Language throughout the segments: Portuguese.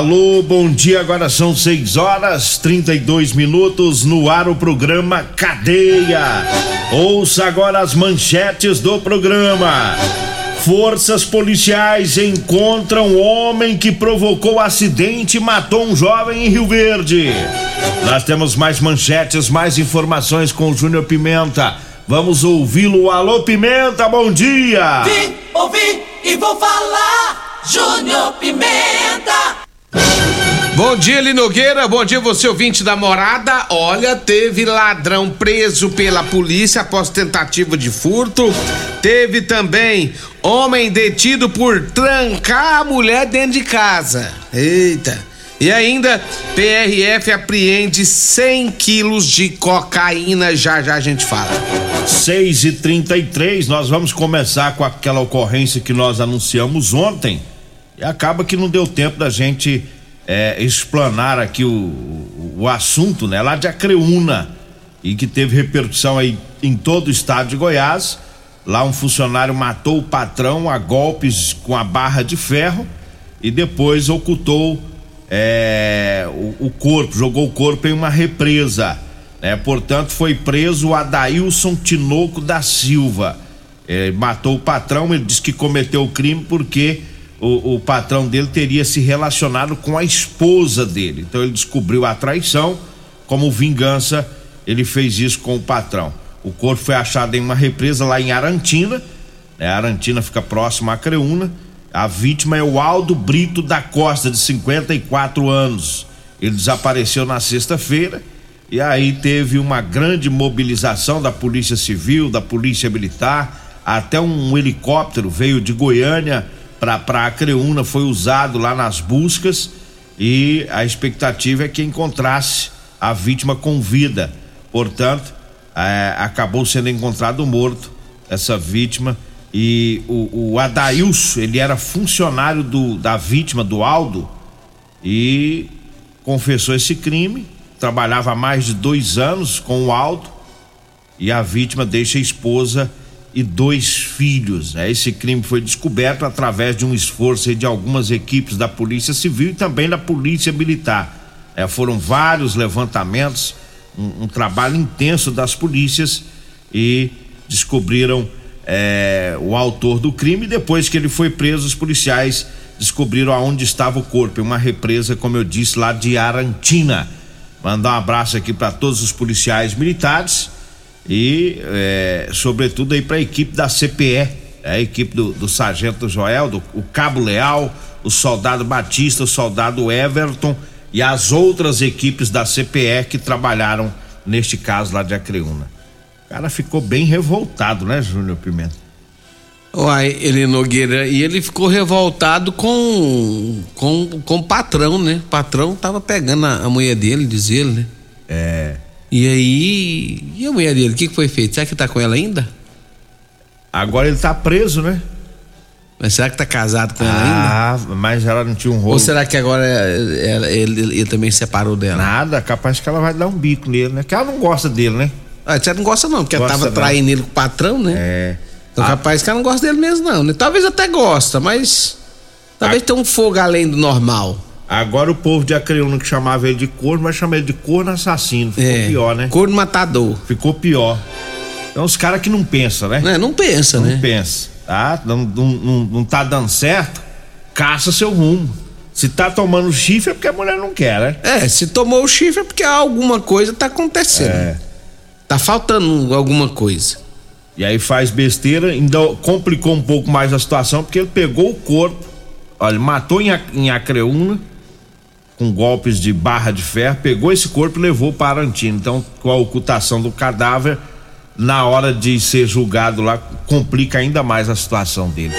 Alô, bom dia. Agora são 6 horas 32 minutos no ar o programa Cadeia. Ouça agora as manchetes do programa. Forças policiais encontram homem que provocou acidente e matou um jovem em Rio Verde. Nós temos mais manchetes, mais informações com o Júnior Pimenta. Vamos ouvi-lo. Alô, Pimenta, bom dia! Vim, ouvi e vou falar. Júnior Pimenta. Bom dia, Linogueira. Bom dia, você ouvinte da morada. Olha, teve ladrão preso pela polícia após tentativa de furto. Teve também homem detido por trancar a mulher dentro de casa. Eita. E ainda, PRF apreende 100 quilos de cocaína. Já já a gente fala. 6 e 33 nós vamos começar com aquela ocorrência que nós anunciamos ontem. E acaba que não deu tempo da gente é, explanar aqui o, o assunto, né? Lá de Acreúna e que teve repercussão aí em todo o estado de Goiás. Lá um funcionário matou o patrão a golpes com a barra de ferro e depois ocultou é, o, o, corpo, jogou o corpo em uma represa. Né? Portanto, foi preso Adailson Tinoco da Silva. Ele matou o patrão, ele disse que cometeu o crime porque o, o, patrão dele teria se relacionado com a esposa dele. Então ele descobriu a traição, como vingança, ele fez isso com o patrão. O corpo foi achado em uma represa lá em Arantina, né? Arantina fica próximo a Creúna. A vítima é o Aldo Brito da Costa, de 54 anos. Ele desapareceu na sexta-feira e aí teve uma grande mobilização da Polícia Civil, da Polícia Militar, até um helicóptero veio de Goiânia para a Creúna foi usado lá nas buscas e a expectativa é que encontrasse a vítima com vida. Portanto, é, acabou sendo encontrado morto essa vítima e o, o Adailson, ele era funcionário do, da vítima, do Aldo, e confessou esse crime, trabalhava há mais de dois anos com o Aldo e a vítima deixa a esposa e dois filhos. Né? Esse crime foi descoberto através de um esforço de algumas equipes da Polícia Civil e também da Polícia Militar. É, foram vários levantamentos, um, um, trabalho intenso das polícias e descobriram é, o autor do crime. Depois que ele foi preso, os policiais descobriram aonde estava o corpo, em uma represa, como eu disse, lá de Arantina. Mandar um abraço aqui para todos os policiais militares e é, sobretudo aí para a equipe da CPE, é a equipe do, do Sargento Joel, do, o Cabo Leal, o Soldado Batista, o Soldado Everton e as outras equipes da CPE que trabalharam neste caso lá de Acreúna. O cara ficou bem revoltado, né, Júnior Pimenta? Uai, ele Nogueira, e ele ficou revoltado com com, com o patrão, né? O patrão tava pegando a, a mulher dele, diz ele, né? É. E aí, e a mulher dele, o que, que foi feito? Será que tá com ela ainda? Agora ele tá preso, né? Mas será que tá casado com ela ah, ainda? mas ela não tinha um rolo. Ou será que agora ela, ele, ele, também separou dela? Nada, capaz que ela vai dar um bico nele, né? Que ela não gosta dele, né? Ah, você não gosta não, porque gosta ela tava não. traindo ele com o patrão, né? É. Então ah. capaz que ela não gosta dele mesmo não, né? Talvez até gosta, mas talvez ah. tenha um fogo além do normal. Agora o povo de Acreúna que chamava ele de corno, vai chamar ele de corno assassino. Ficou é, pior, né? Corno matador. Ficou pior. É uns caras que não pensam, né? É, não pensa, Não né? pensa, tá? Não, não, não, não tá dando certo, caça seu rumo. Se tá tomando chifre é porque a mulher não quer, né? É, se tomou o chifre é porque alguma coisa tá acontecendo. É. Tá faltando alguma coisa. E aí faz besteira, ainda complicou um pouco mais a situação, porque ele pegou o corpo, olha, matou em, em Acreúna, com golpes de barra de ferro, pegou esse corpo e levou para Arantino. Então, com a ocultação do cadáver, na hora de ser julgado lá, complica ainda mais a situação dele.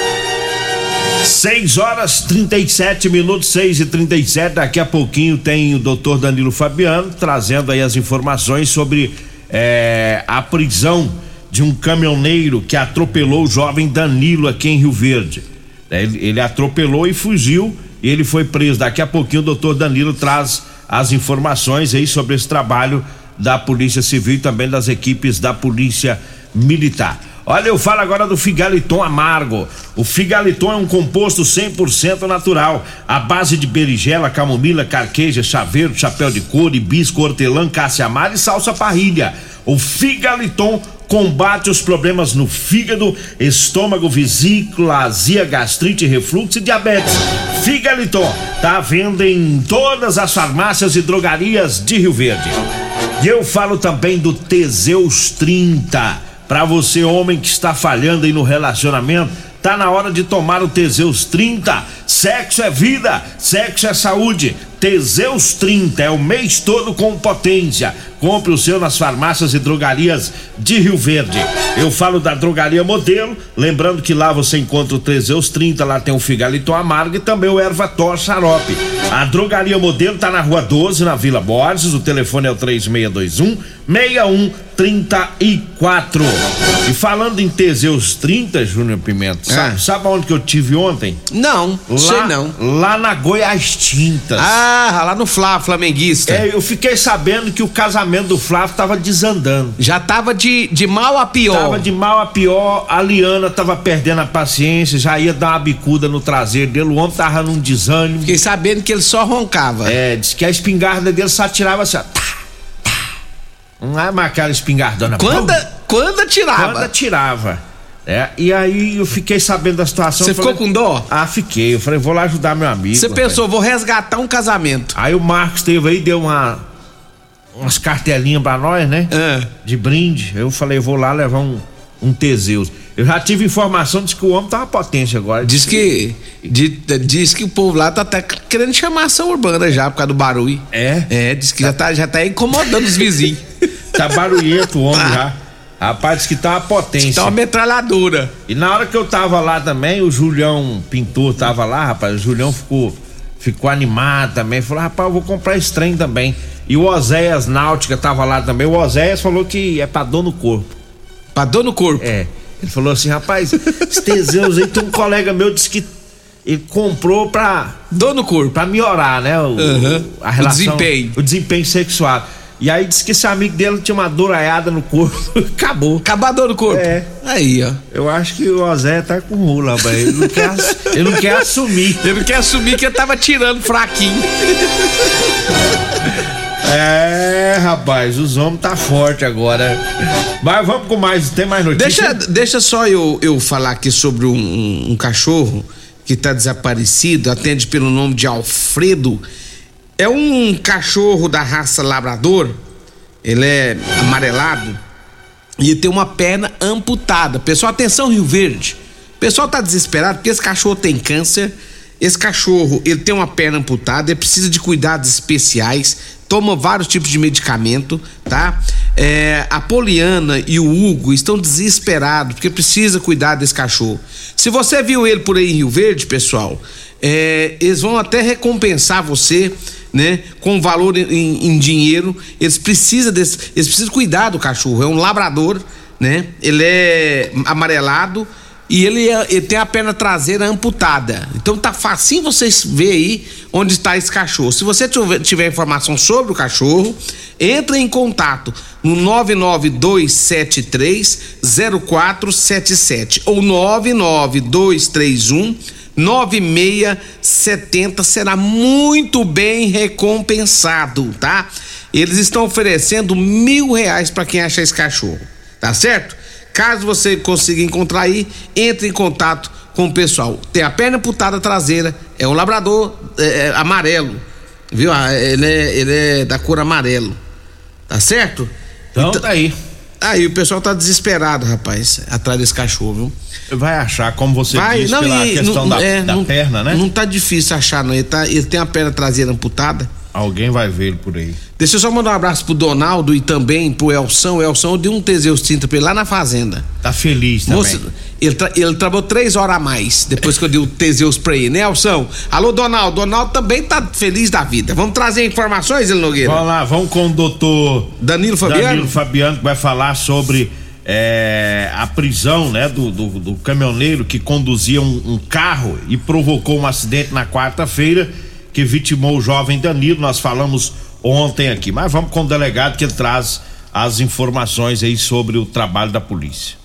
6 horas 37 minutos, 6 e 37 Daqui a pouquinho tem o doutor Danilo Fabiano trazendo aí as informações sobre eh, a prisão de um caminhoneiro que atropelou o jovem Danilo aqui em Rio Verde. Eh, Ele, ele atropelou e fugiu ele foi preso. Daqui a pouquinho o doutor Danilo traz as informações aí sobre esse trabalho da Polícia Civil e também das equipes da Polícia Militar. Olha, eu falo agora do Figaliton Amargo. O Figaliton é um composto 100% natural, à base de berigela, camomila, carqueja, chaveiro, chapéu de couro, hibisco, hortelã, cássia amara e salsa parrilha. O Figaliton combate os problemas no fígado, estômago, vesícula, azia, gastrite, refluxo e diabetes. Figaliton tá à venda em todas as farmácias e drogarias de Rio Verde. E eu falo também do Teseus 30. Para você, homem que está falhando aí no relacionamento, tá na hora de tomar o Teseus 30. Sexo é vida, sexo é saúde. Teseus 30 é o mês todo com potência. Compre o seu nas farmácias e drogarias de Rio Verde. Eu falo da drogaria modelo, lembrando que lá você encontra o Teseus 30, lá tem o Figalito Amargo e também o Ervator Xarope. A drogaria modelo tá na rua 12, na Vila Borges, o telefone é o 3621 6134. E falando em Teseus 30, Júnior Pimenta, sabe, É. sabe onde que eu tive ontem? Não, Lá, sei não. Lá na Goiás Tintas. Ah, lá no Flá, flamenguista. É, eu fiquei sabendo que o casamento do Flávio tava desandando. Já tava de, de mal a pior. Tava de mal a pior, a Liana tava perdendo a paciência, já ia dar uma bicuda no traseiro dele, o homem tava num desânimo. Fiquei sabendo que ele só roncava. É, disse que a espingarda dele só tirava assim, ó. Tá, tá. Não é mais aquela espingardona. Quando, quando tirava? quando tirava. É, e aí eu fiquei sabendo da situação. Você falei, ficou com dó? Ah, fiquei. Eu falei, vou lá ajudar meu amigo. Você pensou, vou resgatar um casamento. Aí o Marcos teve aí, deu uma. Umas cartelinhas pra nós, né? É. De brinde. Eu falei, vou lá levar um, um Teseus. Eu já tive informação de que o homem tá uma potência agora. Diz que. di- Diz que o povo lá tá até querendo chamar ação urbana já por causa do barulho. É? É, diz que já tá, já tá incomodando os vizinhos. Tá barulhento o homem já. Rapaz, diz que tá uma potência. Tá uma metralhadora. E na hora que eu tava lá também, o Julião Pintor tava lá, rapaz. O Julião ficou, ficou animado também. Falou, rapaz, eu vou comprar esse trem também. E o Oséias Náutica tava lá também. O Oséias falou que é pra dor no corpo. Pra dor no corpo. É. Ele falou assim, rapaz, esse Teseus aí, tem um colega meu disse que ele comprou pra, Dor no corpo. pra melhorar, né? O, Uhum. a relação, O desempenho. O desempenho sexual. E aí disse que esse amigo dele tinha uma doraiada no corpo. Acabou. Acabar a dor no corpo. É. Aí, ó. Eu acho que o Ozé tá com rula, rapaz. Ele não quer, ele não quer assumir. Ele não quer assumir que ele tava tirando fraquinho. É, rapaz, os homens tá forte agora. Mas vamos com mais, tem mais notícias? Deixa, deixa só eu, eu falar aqui sobre um, um- um cachorro que tá desaparecido, atende pelo nome de Alfredo. É um cachorro da raça labrador, ele é amarelado e tem uma perna amputada. Pessoal, atenção Rio Verde. Pessoal tá desesperado porque esse cachorro tem câncer. Esse cachorro, ele tem uma perna amputada, ele precisa de cuidados especiais, toma vários tipos de medicamento, tá? É, a Poliana e o Hugo estão desesperados porque precisa cuidar desse cachorro. Se você viu ele por aí em Rio Verde, pessoal, é, eles vão até recompensar você, né? Com valor em, em dinheiro. Eles precisam desse, eles precisam cuidar do cachorro. É um labrador, né? Ele é amarelado e ele, é- ele tem a perna traseira amputada. Então tá facinho vocês ver aí onde está esse cachorro. Se você tiver, informação sobre o cachorro, entre em contato no 99273 0477 ou 99231 9670 será muito bem recompensado, tá? Eles estão oferecendo mil reais para quem acha esse cachorro, tá certo? Caso você consiga encontrar aí, entre em contato com o pessoal. Tem a perna amputada traseira, é um labrador é, é, amarelo, viu? Ah, ele é, ele é da cor amarelo, tá certo? Então, então tá aí. Aí o pessoal tá desesperado, rapaz, atrás desse cachorro, viu? Vai achar, como você Vai, disse, não, pela e, questão não, da, é, da não, perna, né? Não tá difícil achar, não. Ele, tá, ele tem a perna traseira amputada. Alguém vai ver ele por aí. Deixa eu só mandar um abraço pro Donaldo e também pro Elson. Elson deu um Teseus 30 pra ele lá na fazenda. Tá feliz também. Moça, ele, tra ele trabalhou três horas a mais depois que eu dei o Teseus pra ele, né, Elson? Alô, Donaldo. Donaldo também tá feliz da vida. Vamos trazer informações, ele Nogueira? Vamos lá, vamos com o doutor Danilo Fabiano. Danilo Fabiano, que vai falar sobre é, a prisão né, do, do, do, caminhoneiro que conduzia um, um carro e provocou um acidente na quarta-feira que vitimou o jovem Danilo. Nós falamos ontem aqui, mas vamos com o delegado que traz as informações aí sobre o trabalho da polícia.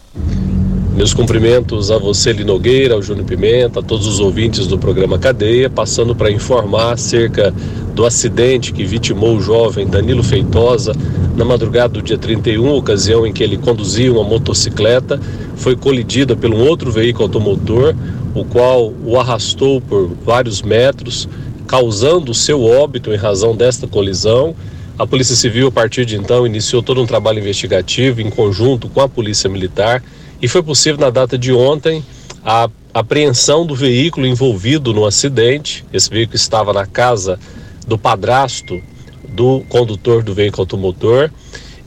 Meus cumprimentos a você, Linogueira, ao Júnior Pimenta, a todos os ouvintes do programa Cadeia, passando para informar acerca do acidente que vitimou o jovem Danilo Feitosa na madrugada do dia 31, ocasião em que ele conduzia uma motocicleta, foi colidida por um outro veículo automotor, o qual o arrastou por vários metros, causando seu óbito em razão desta colisão. A Polícia Civil, a partir de então, iniciou todo um trabalho investigativo em conjunto com a Polícia Militar e foi possível, na data de ontem, a apreensão do veículo envolvido no acidente. Esse veículo estava na casa do padrasto do condutor do veículo automotor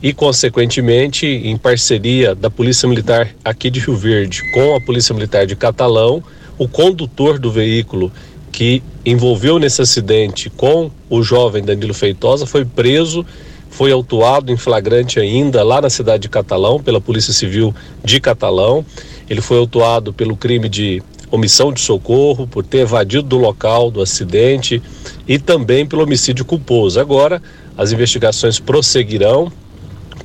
e, consequentemente, em parceria da Polícia Militar aqui de Rio Verde com a Polícia Militar de Catalão, o condutor do veículo que envolveu nesse acidente com o jovem Danilo Feitosa foi preso, foi autuado em flagrante ainda lá na cidade de Catalão pela Polícia Civil de Catalão. Ele foi autuado pelo crime de omissão de socorro, por ter evadido do local do acidente e também pelo homicídio culposo. Agora, as investigações prosseguirão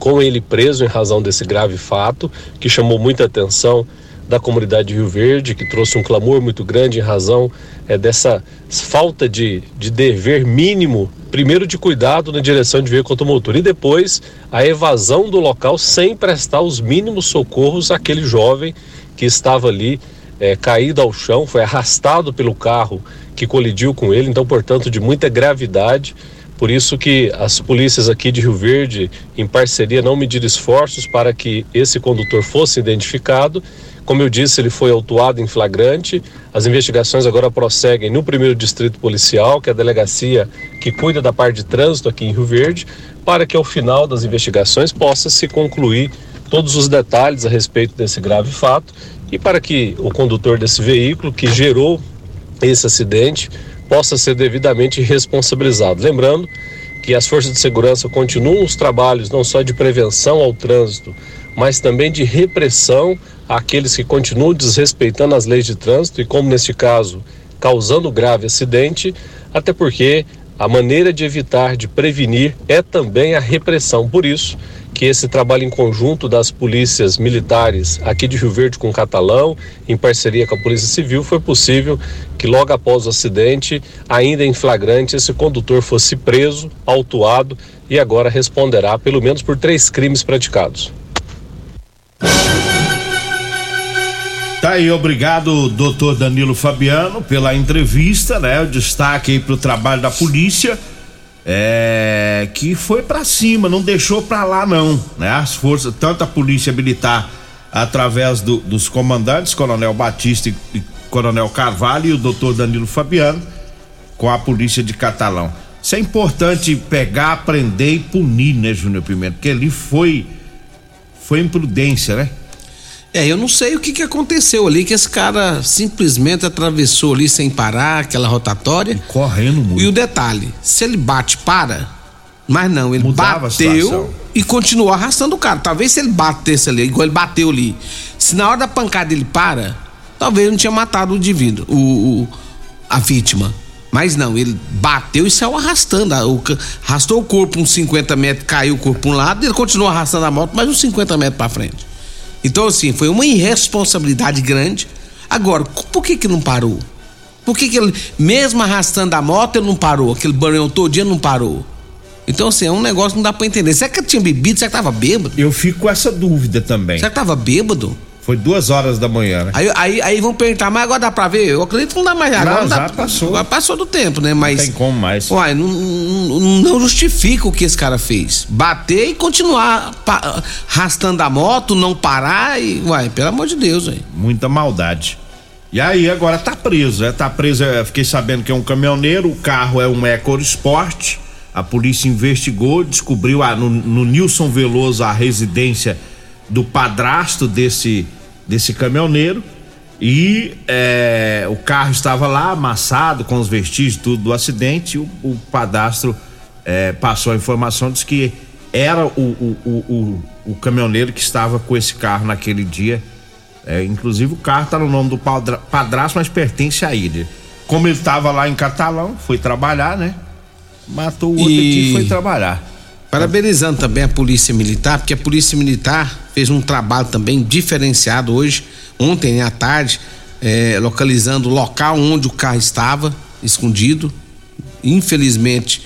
com ele preso em razão desse grave fato que chamou muita atenção da comunidade de Rio Verde, que trouxe um clamor muito grande em razão é, dessa falta de, de dever mínimo, primeiro de cuidado na direção de veículo automotor e depois a evasão do local sem prestar os mínimos socorros àquele jovem que estava ali é, caído ao chão, foi arrastado pelo carro que colidiu com ele, então, portanto, de muita gravidade. Por isso que as polícias aqui de Rio Verde, em parceria, não mediram esforços para que esse condutor fosse identificado como eu disse, ele foi autuado em flagrante. As investigações agora prosseguem no primeiro distrito policial, que é a delegacia que cuida da parte de trânsito aqui em Rio Verde, para que ao final das investigações possa se concluir todos os detalhes a respeito desse grave fato e para que o condutor desse veículo que gerou esse acidente possa ser devidamente responsabilizado. Lembrando que as forças de segurança continuam os trabalhos não só de prevenção ao trânsito, mas também de repressão àqueles que continuam desrespeitando as leis de trânsito e, como neste caso, causando grave acidente, até porque a maneira de evitar, de prevenir, é também a repressão. Por isso que esse trabalho em conjunto das polícias militares aqui de Rio Verde com o Catalão, em parceria com a Polícia Civil, foi possível que logo após o acidente, ainda em flagrante, esse condutor fosse preso, autuado e agora responderá pelo menos por três crimes praticados. Tá aí, obrigado, doutor Danilo Fabiano, pela entrevista, né? O destaque aí pro trabalho da polícia, é, que foi para cima, não deixou para lá não, né? As forças, tanto a polícia militar, através do, dos comandantes, Coronel Batista e, e Coronel Carvalho e o doutor Danilo Fabiano, com a polícia de Catalão. Isso é importante pegar, prender e punir, né, Júnior Pimenta? Porque ali foi, foi imprudência, né? É, eu não sei o que, que aconteceu ali, que esse cara simplesmente atravessou ali sem parar, aquela rotatória. E correndo muito. E o detalhe, se ele bate, para. Mas não, ele Mudava bateu e continuou arrastando o cara. Talvez se ele batesse ali, igual ele bateu ali. Se na hora da pancada ele para, talvez não tinha matado o indivíduo, o, o a vítima. Mas não, ele bateu e saiu arrastando. Arrastou o corpo uns 50 metros, caiu o corpo para um lado e ele continuou arrastando a moto mais uns 50 metros para frente. Então, assim, foi uma irresponsabilidade grande. Agora, por que que não parou? Por que que ele, mesmo arrastando a moto, ele não parou? Aquele banhão todo dia não parou? Então, assim, é um negócio que não dá pra entender. Será que tinha bebido? Será que tava bêbado? Eu fico com essa dúvida também. Será que tava bêbado? Foi duas horas da manhã, né? Aí, aí, aí vão perguntar, mas agora dá pra ver? Eu acredito que não dá mais agora. Não, Não, dá, já passou. Agora passou do tempo, né? Mas. Não tem como mais. Uai, não, não, não justifica o que esse cara fez. Bater e continuar pa- arrastando a moto, não parar e. Uai, pelo amor de Deus, velho. Muita maldade. E aí agora tá preso, é, tá preso, é, fiquei sabendo que é um caminhoneiro, o carro é um EcoSport. A polícia investigou, descobriu ah, no, no Nilson Veloso a residência do padrasto desse desse caminhoneiro e é, o carro estava lá amassado com os vestígios tudo do acidente. E o, o padastro é, passou a informação disse que era o, o, o, o, o caminhoneiro que estava com esse carro naquele dia. É, inclusive o carro está no nome do padra- padrasto, mas pertence a ele. Como ele estava lá em Catalão, foi trabalhar, né? Matou o outro E- aqui e foi trabalhar. Parabenizando também a Polícia Militar, porque a Polícia Militar fez um trabalho também diferenciado hoje, ontem à tarde, eh, localizando o local onde o carro estava escondido. Infelizmente,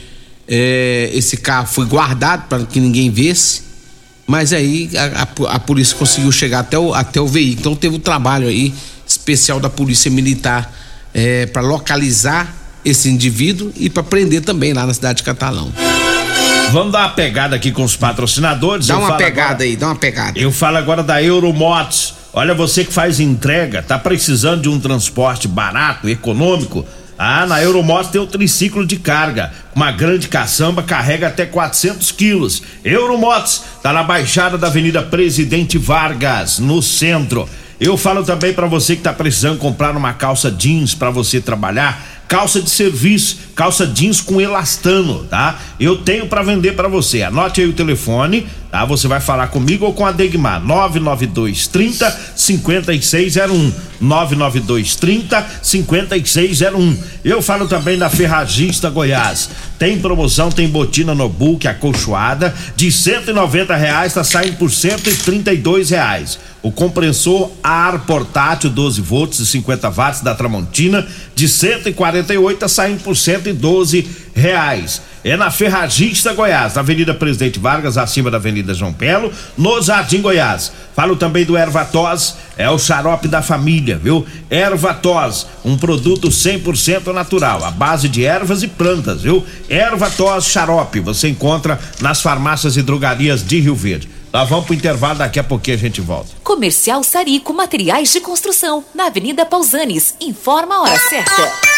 eh, esse carro foi guardado para que ninguém visse, mas aí a, a a polícia conseguiu chegar até o, até o veículo. Então teve um trabalho aí especial da Polícia Militar para localizar esse indivíduo e para prender também lá na cidade de Catalão. Vamos dar uma pegada aqui com os patrocinadores. Dá Eu uma pegada agora- aí, dá uma pegada. Eu falo agora da Euromotos. Olha, você que faz entrega, tá precisando de um transporte barato, econômico? Ah, na Euromotos tem o triciclo de carga. Uma grande caçamba carrega até 400 quilos. Euromotos tá na Baixada da Avenida Presidente Vargas, no centro. Eu falo também para você que tá precisando comprar uma calça jeans para você trabalhar calça de serviço, calça jeans com elastano, tá? Eu tenho para vender para você. Anote aí o telefone, tá? Você vai falar comigo ou com a Degmar. 992 30 5601. 992 30 5601. Eu falo também da Ferragista Goiás. Tem promoção, tem botina no book acolchoada de 190 reais, tá saindo por 132 reais. O compressor ar portátil 12 volts e 50 watts da Tramontina de 148 tá saindo por 112 reais. É na Ferragista Goiás, na Avenida Presidente Vargas, acima da Avenida João Pelo, no Jardim Goiás. Falo também do Ervatós, é o xarope da família, viu? Ervatós, um produto 100% natural, à base de ervas e plantas, viu? Ervatós xarope, você encontra nas farmácias e drogarias de Rio Verde. Nós vamos pro intervalo, daqui a pouquinho a gente volta. Comercial Sarico Materiais de Construção, na Avenida Pausanes. Informa a hora certa.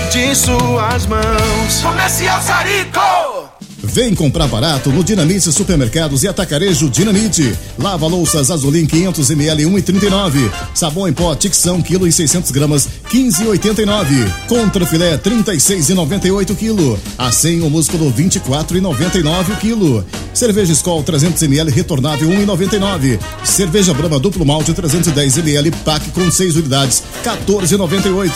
de suas mãos. Comercial Sarico. Vem comprar barato no Dinamite Supermercados e Atacarejo Dinamite. Lava louças Azulim 500 ml 1,39. Sabão em pó Tixão quilo e 600 gramas 15,89. Contra filé 36,98 quilo. Acém o músculo 24,99 quilo. Cerveja Skol 300 ml retornável 1,99. Cerveja Brahma duplo malte 310 ml pack com 6 unidades 14,98.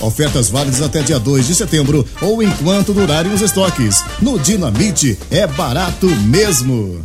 Ofertas válidas até dia 2 de setembro ou enquanto durarem os estoques. No Dinamite é barato mesmo.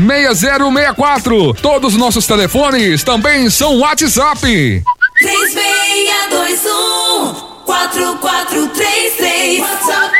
6064. Todos os nossos telefones também são WhatsApp. 3621 4433 WhatsApp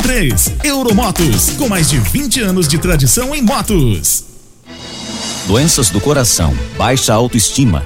Euromotos, com mais de 20 anos de tradição em motos. Doenças do coração, baixa autoestima,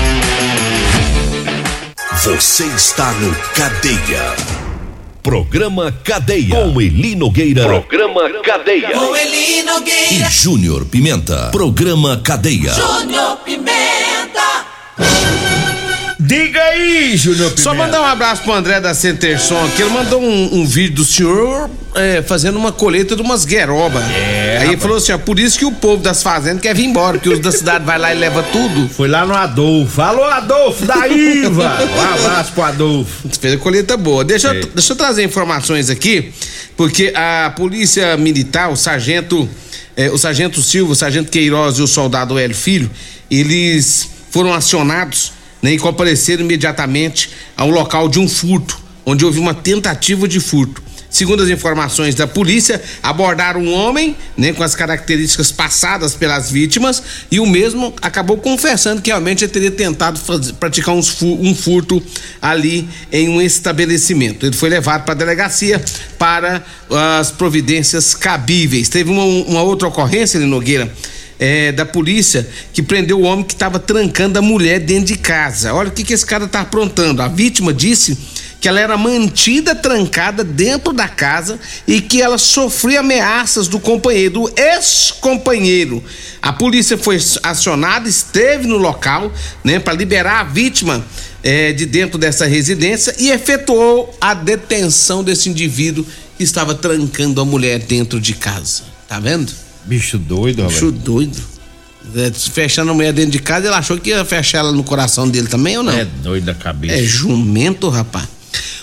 Você está no Cadeia. Programa Cadeia. Com Eli Nogueira. Programa Cadeia. Com Eli Nogueira. E Júnior Pimenta. Programa Cadeia. Júnior Pimenta. Diga aí, Júnior Pimenta. Só mandar um abraço pro André da Centerson aqui. Ele mandou um, um vídeo do senhor é, fazendo uma colheita de umas guerobas. É, Aí ele falou assim: ó, por isso que o povo das fazendas quer vir embora, porque os da cidade vai lá e leva tudo. Foi lá no Adolfo. Alô, Adolfo da Iva. Um abraço pro Adolfo. Fez a colheita boa. Deixa, eu- É. deixa eu trazer informações aqui, porque a polícia militar, o sargento, eh, o sargento Silva, o sargento Queiroz e o soldado Hélio Filho, eles foram acionados né, e compareceram imediatamente ao local de um furto, onde houve uma tentativa de furto. Segundo as informações da polícia, abordaram um homem, né, com as características passadas pelas vítimas, e o mesmo acabou confessando que realmente ele teria tentado fazer- praticar uns fu- um furto ali em um estabelecimento. Ele foi levado para a delegacia para as providências cabíveis. Teve uma, uma outra ocorrência, Nogueira, é, da polícia que prendeu o homem que estava trancando a mulher dentro de casa. Olha o que, que esse cara está aprontando. A vítima disse que ela era mantida trancada dentro da casa e que ela sofria ameaças do companheiro, do ex-companheiro. A polícia foi acionada, esteve no local, né, para liberar a vítima eh, de dentro dessa residência e efetuou a detenção desse indivíduo que estava trancando a mulher dentro de casa. Tá vendo? Bicho doido. Bicho doido. É, Fechando a mulher dentro de casa, ele achou que ia fechar ela no coração dele também ou não? É doido da cabeça. É jumento, rapaz.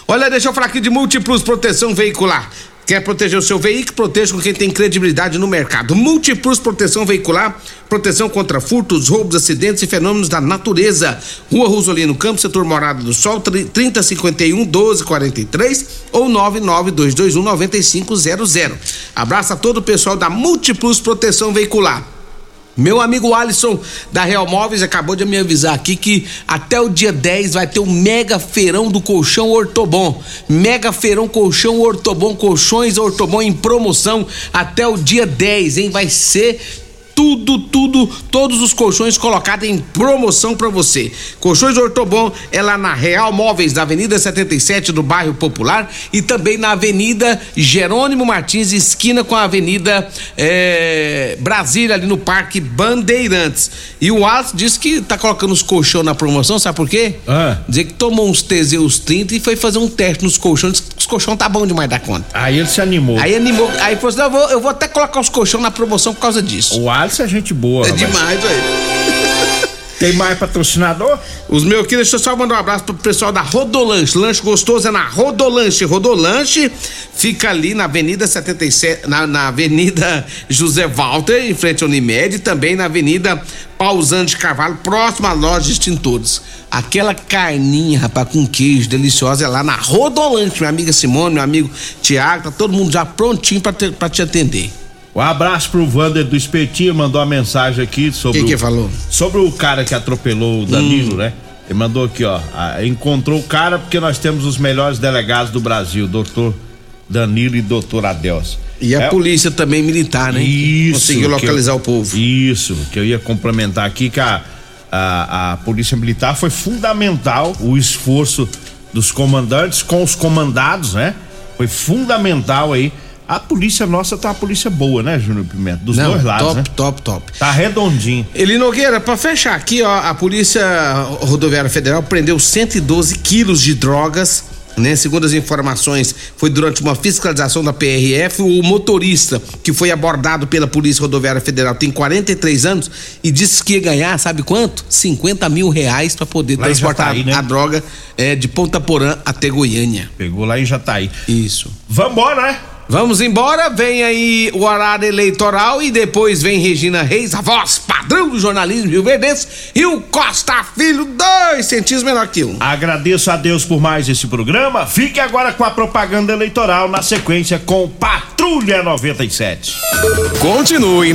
Olha, deixa eu falar aqui de Múltiplos Proteção Veicular. Quer proteger o seu veículo? Proteja com quem tem credibilidade no mercado. Múltiplos Proteção Veicular, proteção contra furtos, roubos, acidentes e fenômenos da natureza. Rua Rosolino Campos, setor Morada do Sol, 3051 1243 ou 99221 9500. Abraço a todo o pessoal da Múltiplos Proteção Veicular. Meu amigo Alisson da Real Móveis acabou de me avisar aqui que até o dia 10 vai ter o mega feirão do colchão Ortobon. Mega feirão colchão Ortobon, colchões Ortobon em promoção até o dia 10, hein? Vai ser tudo, tudo, todos os colchões colocados em promoção para você. Colchões Ortobon é lá na Real Móveis, na Avenida 77 do bairro Popular e também na Avenida Jerônimo Martins, esquina com a Avenida eh, Brasília, ali no Parque Bandeirantes. E o Alisson disse que tá colocando os colchões na promoção, sabe por quê? Ah. Dizer que tomou uns Teseus 30 e foi fazer um teste nos colchões, os colchões tá bom demais da conta. Aí ele se animou. Aí animou, aí falou assim: "Não, eu vou, eu vou até colocar os colchões na promoção por causa disso. O Alisson é gente boa. É rapaz. demais, velho. Tem mais patrocinador? Os meus aqui, deixa eu só mandar um abraço pro pessoal da Rodolanche. Lanche gostoso é na Rodolanche. Rodolanche fica ali na Avenida 77, na, na Avenida José Walter, em frente ao Unimed, e também na Avenida Pausando de Carvalho, próximo à loja de extintores. Aquela carninha, rapaz, com queijo deliciosa é lá na Rodolanche. Minha amiga Simone, meu amigo Tiago, tá todo mundo já prontinho pra te atender. Um abraço pro Vander do Espetinho, mandou uma mensagem aqui sobre. Que que o, falou? Sobre o cara que atropelou o Danilo, Hum. né? Ele mandou aqui, ó. encontrou o cara porque nós temos os melhores delegados do Brasil, doutor Danilo e doutor Adelso. E a É- polícia também militar, né? Isso. Conseguiu localizar eu- o povo. Isso, que eu ia complementar aqui que a, a, a Polícia Militar foi fundamental o esforço dos comandantes com os comandados, né? Foi fundamental aí. A polícia nossa tá uma polícia boa, né, Júnior Pimenta? Dos Não, dois lados, top, né? top, top. Tá redondinho. Eli Nogueira, pra fechar aqui, ó, a Polícia Rodoviária Federal prendeu 112 quilos de drogas, né? Segundo as informações, foi durante uma fiscalização da PRF. O motorista que foi abordado pela Polícia Rodoviária Federal tem 43 anos e disse que ia ganhar, sabe quanto? 50 mil reais pra poder Lá transportar Jataí, né? a droga é, de Ponta Porã até Goiânia. Pegou lá em Jataí. Isso. Vambora, né? Vamos embora, vem aí o horário eleitoral e depois vem Regina Reis, a voz padrão do jornalismo Rio Verdense, e o Costa Filho, dois centímetros menor que um. Agradeço a Deus por mais esse programa. Fique agora com a propaganda eleitoral na sequência com Patrulha 97. Continue